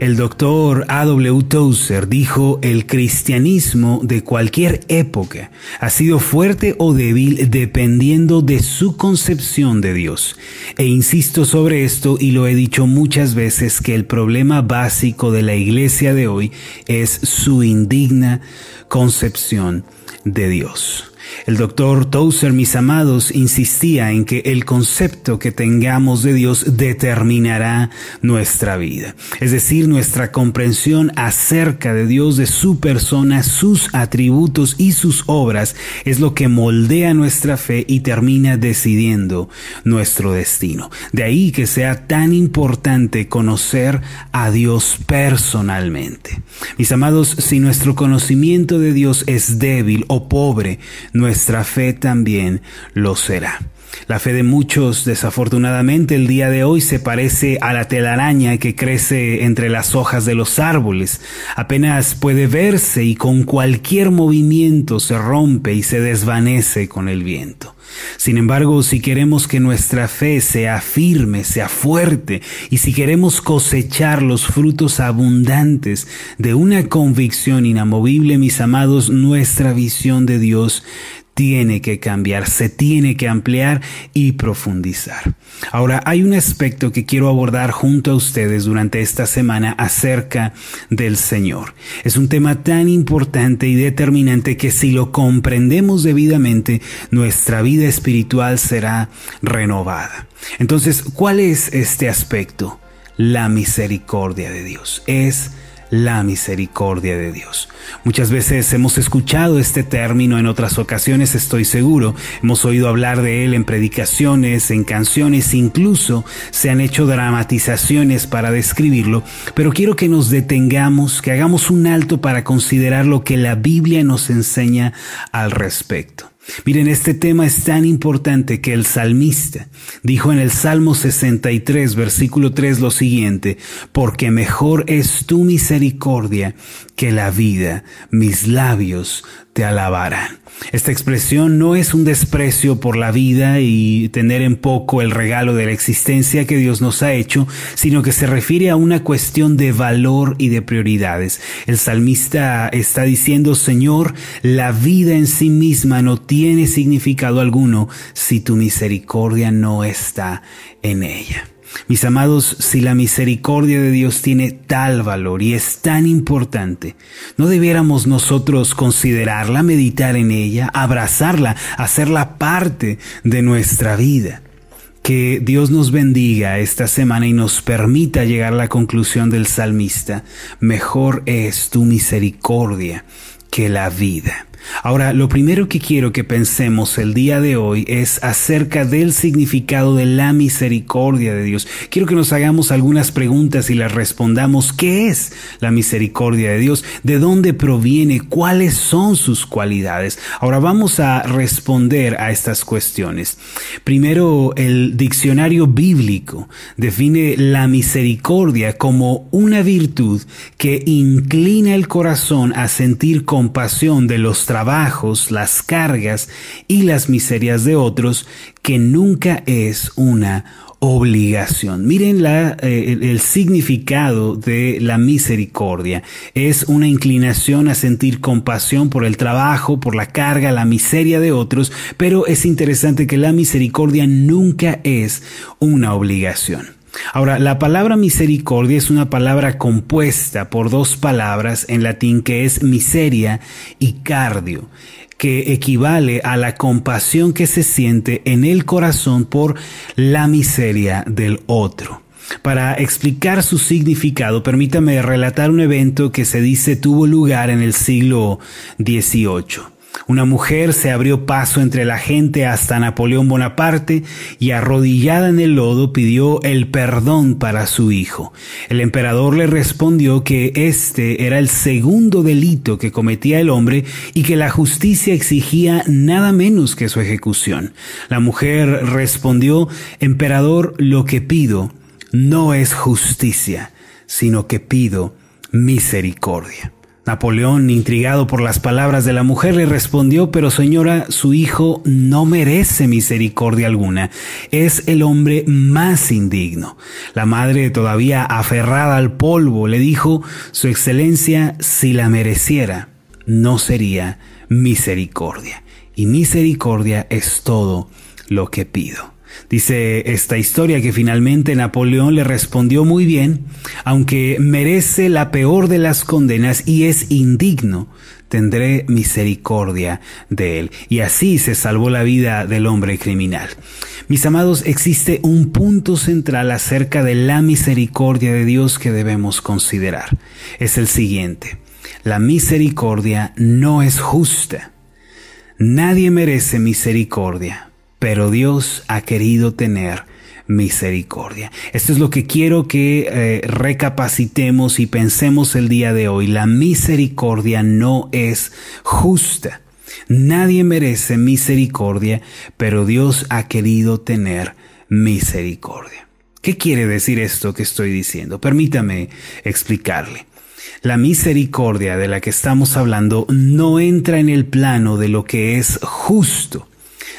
El doctor A.W. Tozer dijo, el cristianismo de cualquier época ha sido fuerte o débil dependiendo de su concepción de Dios. E insisto sobre esto y lo he dicho muchas veces que el problema básico de la iglesia de hoy es su indigna concepción de Dios. El doctor Tozer, mis amados, insistía en que el concepto que tengamos de Dios determinará nuestra vida, es decir, nuestra comprensión acerca de Dios, de su persona, sus atributos y sus obras, es lo que moldea nuestra fe y termina decidiendo nuestro destino. De ahí que sea tan importante conocer a Dios personalmente. Mis amados, si nuestro conocimiento de Dios es débil o pobre, nuestra fe también lo será. La fe de muchos, desafortunadamente, el día de hoy se parece a la telaraña que crece entre las hojas de los árboles. Apenas puede verse y con cualquier movimiento se rompe y se desvanece con el viento. Sin embargo, si queremos que nuestra fe sea firme, sea fuerte, y si queremos cosechar los frutos abundantes de una convicción inamovible, mis amados, nuestra visión de Dios tiene que cambiar, se tiene que ampliar y profundizar. Ahora, hay un aspecto que quiero abordar junto a ustedes durante esta semana acerca del Señor. Es un tema tan importante y determinante que si lo comprendemos debidamente, nuestra vida espiritual será renovada. Entonces, ¿cuál es este aspecto? La misericordia de Dios. Es la misericordia de Dios. Muchas veces hemos escuchado este término en otras ocasiones, estoy seguro, hemos oído hablar de él en predicaciones, en canciones, incluso se han hecho dramatizaciones para describirlo, pero quiero que nos detengamos, que hagamos un alto para considerar lo que la Biblia nos enseña al respecto. Miren, este tema es tan importante que el salmista dijo en el Salmo 63, versículo 3 lo siguiente, porque mejor es tu misericordia que la vida, mis labios te alabarán. Esta expresión no es un desprecio por la vida y tener en poco el regalo de la existencia que Dios nos ha hecho, sino que se refiere a una cuestión de valor y de prioridades. El salmista está diciendo, Señor, la vida en sí misma no tiene significado alguno si tu misericordia no está en ella. Mis amados, si la misericordia de Dios tiene tal valor y es tan importante, ¿no debiéramos nosotros considerarla, meditar en ella, abrazarla, hacerla parte de nuestra vida? Que Dios nos bendiga esta semana y nos permita llegar a la conclusión del salmista. Mejor es tu misericordia que la vida. Ahora, lo primero que quiero que pensemos el día de hoy es acerca del significado de la misericordia de Dios. Quiero que nos hagamos algunas preguntas y las respondamos. ¿Qué es la misericordia de Dios? ¿De dónde proviene? ¿Cuáles son sus cualidades? Ahora vamos a responder a estas cuestiones. Primero, el diccionario bíblico define la misericordia como una virtud que inclina el corazón a sentir compasión de los trabajos, las cargas y las miserias de otros, que nunca es una obligación. Miren eh, el significado de la misericordia. Es una inclinación a sentir compasión por el trabajo, por la carga, la miseria de otros, pero es interesante que la misericordia nunca es una obligación. Ahora, la palabra misericordia es una palabra compuesta por dos palabras en latín que es miseria y cardio, que equivale a la compasión que se siente en el corazón por la miseria del otro. Para explicar su significado, permítame relatar un evento que se dice tuvo lugar en el siglo XVIII. Una mujer se abrió paso entre la gente hasta Napoleón Bonaparte y arrodillada en el lodo pidió el perdón para su hijo. El emperador le respondió que este era el segundo delito que cometía el hombre y que la justicia exigía nada menos que su ejecución. La mujer respondió, Emperador, lo que pido no es justicia, sino que pido misericordia. Napoleón, intrigado por las palabras de la mujer, le respondió, pero señora, su hijo no merece misericordia alguna, es el hombre más indigno. La madre, todavía aferrada al polvo, le dijo, Su excelencia, si la mereciera, no sería misericordia. Y misericordia es todo lo que pido. Dice esta historia que finalmente Napoleón le respondió muy bien, aunque merece la peor de las condenas y es indigno, tendré misericordia de él. Y así se salvó la vida del hombre criminal. Mis amados, existe un punto central acerca de la misericordia de Dios que debemos considerar. Es el siguiente. La misericordia no es justa. Nadie merece misericordia pero Dios ha querido tener misericordia. Esto es lo que quiero que eh, recapacitemos y pensemos el día de hoy. La misericordia no es justa. Nadie merece misericordia, pero Dios ha querido tener misericordia. ¿Qué quiere decir esto que estoy diciendo? Permítame explicarle. La misericordia de la que estamos hablando no entra en el plano de lo que es justo.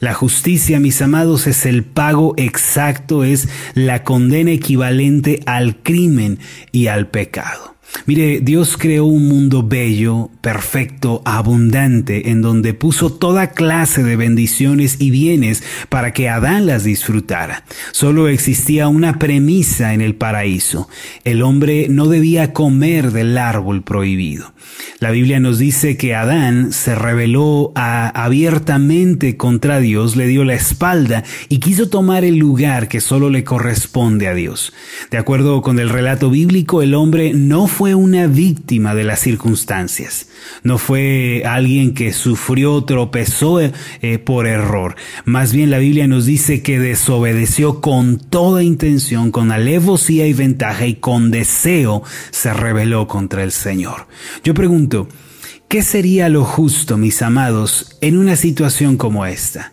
La justicia, mis amados, es el pago exacto, es la condena equivalente al crimen y al pecado. Mire, Dios creó un mundo bello, perfecto, abundante, en donde puso toda clase de bendiciones y bienes para que Adán las disfrutara. Solo existía una premisa en el paraíso. El hombre no debía comer del árbol prohibido. La Biblia nos dice que Adán se rebeló abiertamente contra Dios, le dio la espalda y quiso tomar el lugar que solo le corresponde a Dios. De acuerdo con el relato bíblico, el hombre no fue una víctima de las circunstancias, no fue alguien que sufrió, tropezó eh, por error. Más bien la Biblia nos dice que desobedeció con toda intención, con alevosía y ventaja y con deseo se rebeló contra el Señor. Yo pregunto, ¿qué sería lo justo, mis amados, en una situación como esta?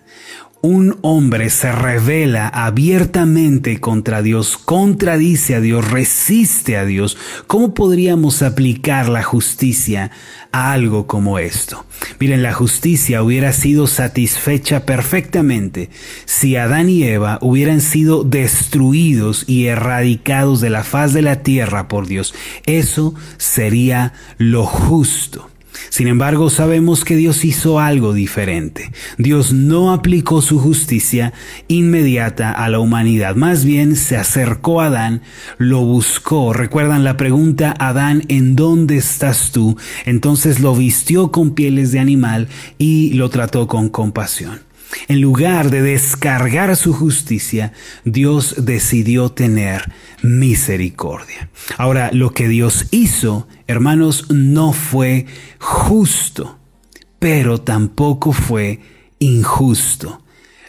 Un hombre se revela abiertamente contra Dios, contradice a Dios, resiste a Dios, ¿cómo podríamos aplicar la justicia a algo como esto? Miren, la justicia hubiera sido satisfecha perfectamente si Adán y Eva hubieran sido destruidos y erradicados de la faz de la tierra por Dios. Eso sería lo justo. Sin embargo, sabemos que Dios hizo algo diferente. Dios no aplicó su justicia inmediata a la humanidad, más bien se acercó a Adán, lo buscó. ¿Recuerdan la pregunta, Adán, ¿en dónde estás tú? Entonces lo vistió con pieles de animal y lo trató con compasión. En lugar de descargar su justicia, Dios decidió tener misericordia. Ahora, lo que Dios hizo, hermanos, no fue justo, pero tampoco fue injusto.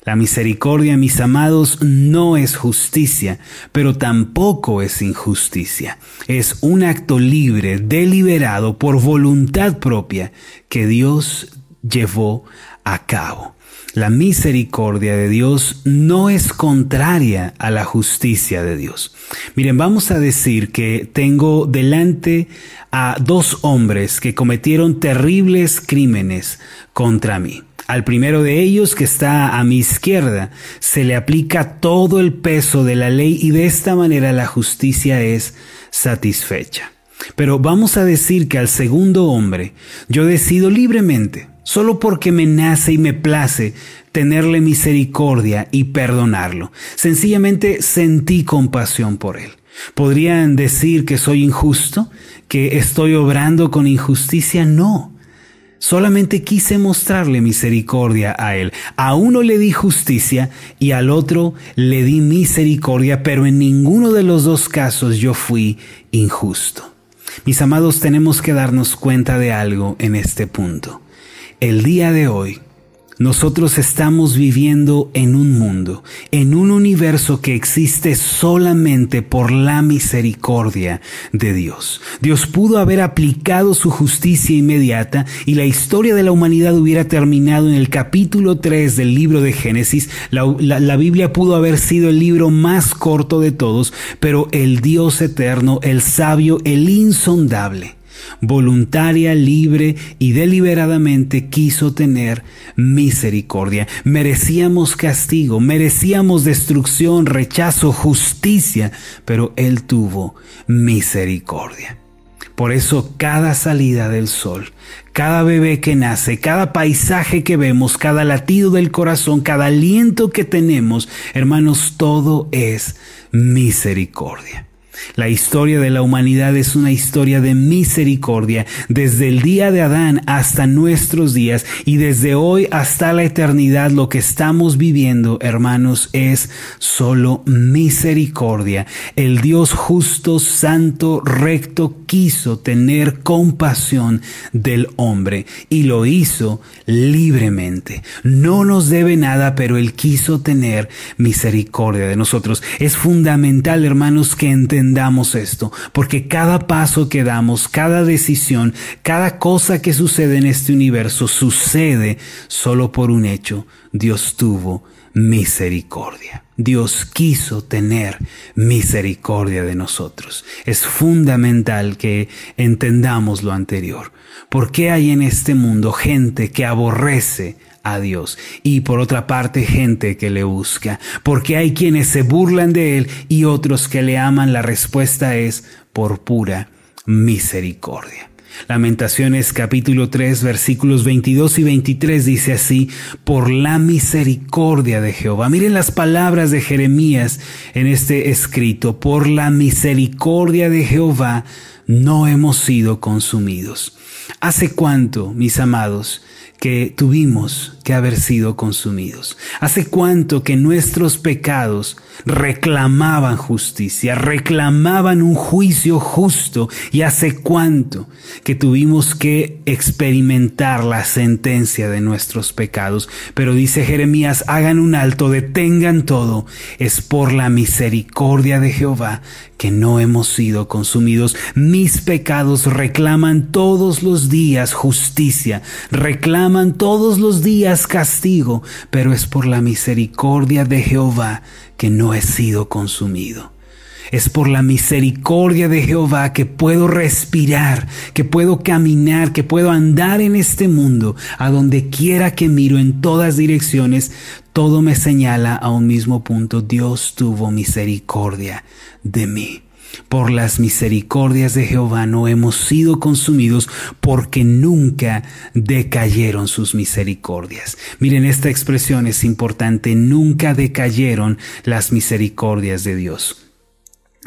La misericordia, mis amados, no es justicia, pero tampoco es injusticia. Es un acto libre, deliberado, por voluntad propia, que Dios llevó a cabo. La misericordia de Dios no es contraria a la justicia de Dios. Miren, vamos a decir que tengo delante a dos hombres que cometieron terribles crímenes contra mí. Al primero de ellos, que está a mi izquierda, se le aplica todo el peso de la ley y de esta manera la justicia es satisfecha. Pero vamos a decir que al segundo hombre yo decido libremente solo porque me nace y me place tenerle misericordia y perdonarlo. Sencillamente sentí compasión por él. ¿Podrían decir que soy injusto? ¿Que estoy obrando con injusticia? No. Solamente quise mostrarle misericordia a él. A uno le di justicia y al otro le di misericordia, pero en ninguno de los dos casos yo fui injusto. Mis amados, tenemos que darnos cuenta de algo en este punto. El día de hoy, nosotros estamos viviendo en un mundo, en un universo que existe solamente por la misericordia de Dios. Dios pudo haber aplicado su justicia inmediata y la historia de la humanidad hubiera terminado en el capítulo 3 del libro de Génesis. La, Biblia pudo haber sido el libro más corto de todos, pero el Dios eterno, el sabio, el insondable, voluntaria, libre y deliberadamente quiso tener misericordia. Merecíamos castigo, merecíamos destrucción, rechazo, justicia, pero Él tuvo misericordia. Por eso cada salida del sol, cada bebé que nace, cada paisaje que vemos, cada latido del corazón, cada aliento que tenemos, hermanos, todo es misericordia. La historia de la humanidad es una historia de misericordia desde el día de Adán hasta nuestros días y desde hoy hasta la eternidad lo que estamos viviendo, hermanos, es solo misericordia. El Dios justo, santo, recto quiso tener compasión del hombre y lo hizo libremente. No nos debe nada, pero Él quiso tener misericordia de nosotros. Es fundamental, hermanos, que entendamos entendamos esto, porque cada paso que damos, cada decisión, cada cosa que sucede en este universo sucede solo por un hecho. Dios tuvo misericordia. Dios quiso tener misericordia de nosotros. Es fundamental que entendamos lo anterior. ¿Por qué hay en este mundo gente que aborrece a Dios y por otra parte gente que le busca, porque hay quienes se burlan de Él y otros que le aman, la respuesta es por pura misericordia. Lamentaciones capítulo 3 versículos 22 y 23 dice así, por la misericordia de Jehová. Miren las palabras de Jeremías en este escrito, por la misericordia de Jehová no hemos sido consumidos. ¿Hace cuánto, mis amados, que tuvimos que haber sido consumidos. ¿Hace cuánto que nuestros pecados reclamaban justicia, reclamaban un juicio justo? ¿Y hace cuánto que tuvimos que experimentar la sentencia de nuestros pecados? Pero dice Jeremías, hagan un alto, detengan todo. Es por la misericordia de Jehová que no hemos sido consumidos. Mis pecados reclaman todos los días justicia, reclaman todos los días castigo, pero es por la misericordia de Jehová que no he sido consumido. Es por la misericordia de Jehová que puedo respirar, que puedo caminar, que puedo andar en este mundo, a donde quiera que miro en todas direcciones, todo me señala a un mismo punto. Dios tuvo misericordia de mí. Por las misericordias de Jehová no hemos sido consumidos porque nunca decayeron sus misericordias. Miren, esta expresión es importante, nunca decayeron las misericordias de Dios.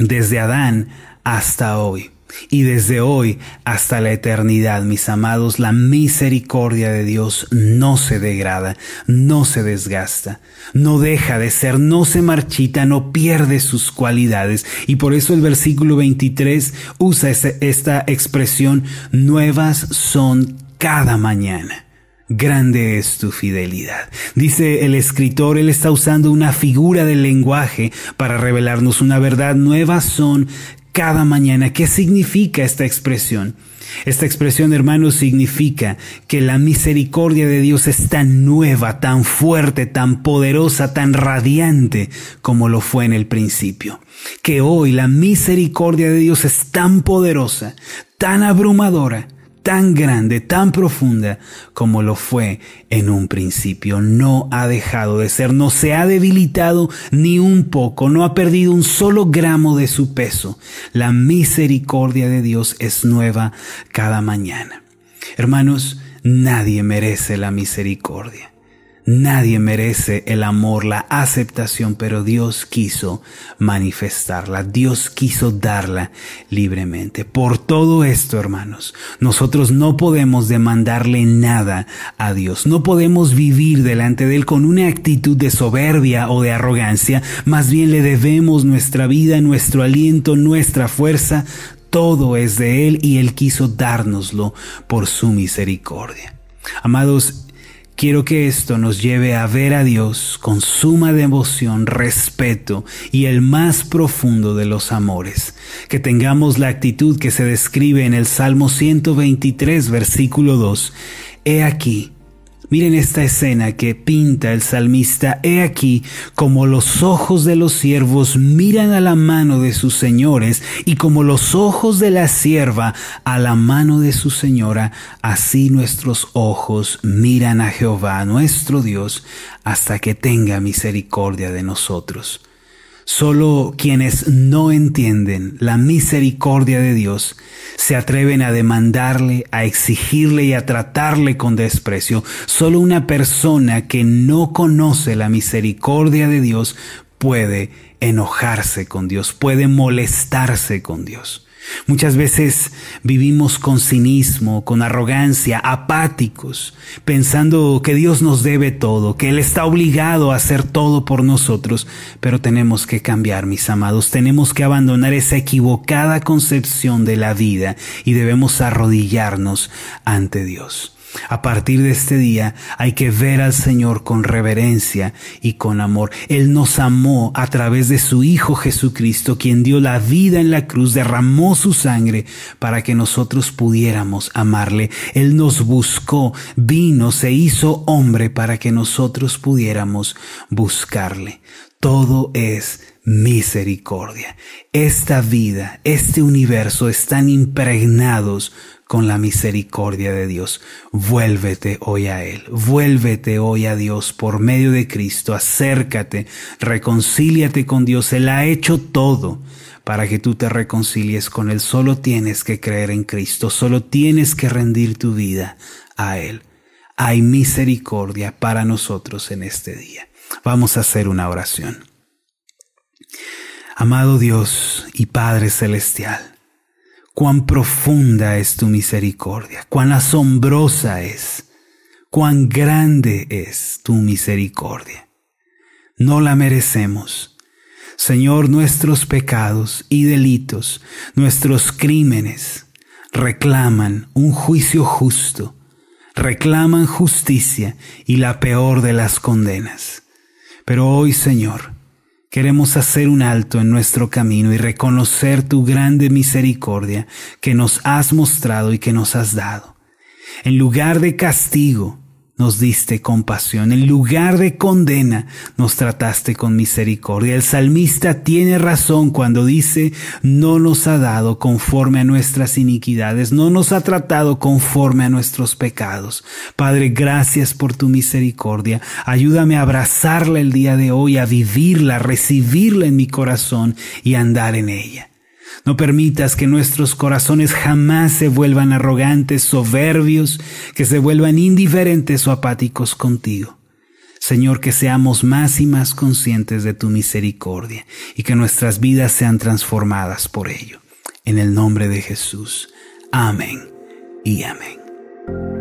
Desde Adán hasta hoy. Y desde hoy hasta la eternidad, mis amados, la misericordia de Dios no se degrada, no se desgasta, no deja de ser, no se marchita, no pierde sus cualidades. Y por eso el versículo 23 usa esta expresión, nuevas son cada mañana. Grande es tu fidelidad. Dice el escritor, él está usando una figura del lenguaje para revelarnos una verdad. Nuevas son cada mañana. ¿Qué significa esta expresión? Esta expresión, hermanos, significa que la misericordia de Dios es tan nueva, tan fuerte, tan poderosa, tan radiante como lo fue en el principio. Que hoy la misericordia de Dios es tan poderosa, tan abrumadora, tan grande, tan profunda como lo fue en un principio. No ha dejado de ser, no se ha debilitado ni un poco, no ha perdido un solo gramo de su peso. La misericordia de Dios es nueva cada mañana. Hermanos, nadie merece la misericordia. Nadie merece el amor, la aceptación, pero Dios quiso manifestarla, Dios quiso darla libremente. Por todo esto, hermanos, nosotros no podemos demandarle nada a Dios, no podemos vivir delante de Él con una actitud de soberbia o de arrogancia, más bien le debemos nuestra vida, nuestro aliento, nuestra fuerza, todo es de Él y Él quiso dárnoslo por su misericordia. Amados, Quiero que esto nos lleve a ver a Dios con suma devoción, respeto y el más profundo de los amores. Que tengamos la actitud que se describe en el Salmo 123, versículo 2. He aquí, Miren esta escena que pinta el salmista. He aquí como los ojos de los siervos miran a la mano de sus señores y como los ojos de la sierva a la mano de su señora, así nuestros ojos miran a Jehová, nuestro Dios, hasta que tenga misericordia de nosotros. Solo quienes no entienden la misericordia de Dios se atreven a demandarle, a exigirle y a tratarle con desprecio. Solo una persona que no conoce la misericordia de Dios puede enojarse con Dios, puede molestarse con Dios. Muchas veces vivimos con cinismo, con arrogancia, apáticos, pensando que Dios nos debe todo, que Él está obligado a hacer todo por nosotros, pero tenemos que cambiar, mis amados, tenemos que abandonar esa equivocada concepción de la vida y debemos arrodillarnos ante Dios. A partir de este día hay que ver al Señor con reverencia y con amor. Él nos amó a través de su Hijo Jesucristo, quien dio la vida en la cruz, derramó su sangre para que nosotros pudiéramos amarle. Él nos buscó, vino, se hizo hombre para que nosotros pudiéramos buscarle. Todo es misericordia. Esta vida, este universo están impregnados con la misericordia de Dios. Vuélvete hoy a Él, vuélvete hoy a Dios por medio de Cristo, acércate, reconcíliate con Dios, Él ha hecho todo para que tú te reconcilies con Él. Solo tienes que creer en Cristo, solo tienes que rendir tu vida a Él. Hay misericordia para nosotros en este día. Vamos a hacer una oración. Amado Dios y Padre Celestial, cuán profunda es tu misericordia, cuán asombrosa es, cuán grande es tu misericordia. No la merecemos. Señor, nuestros pecados y delitos, nuestros crímenes, reclaman un juicio justo, reclaman justicia y la peor de las condenas. Pero hoy, Señor, Queremos hacer un alto en nuestro camino y reconocer tu grande misericordia que nos has mostrado y que nos has dado. En lugar de castigo, nos diste compasión. En lugar de condena, nos trataste con misericordia. El salmista tiene razón cuando dice, no nos ha dado conforme a nuestras iniquidades, no nos ha tratado conforme a nuestros pecados. Padre, gracias por tu misericordia. Ayúdame a abrazarla el día de hoy, a vivirla, a recibirla en mi corazón y andar en ella. No permitas que nuestros corazones jamás se vuelvan arrogantes, soberbios, que se vuelvan indiferentes o apáticos contigo. Señor, que seamos más y más conscientes de tu misericordia y que nuestras vidas sean transformadas por ello. En el nombre de Jesús. Amén y amén.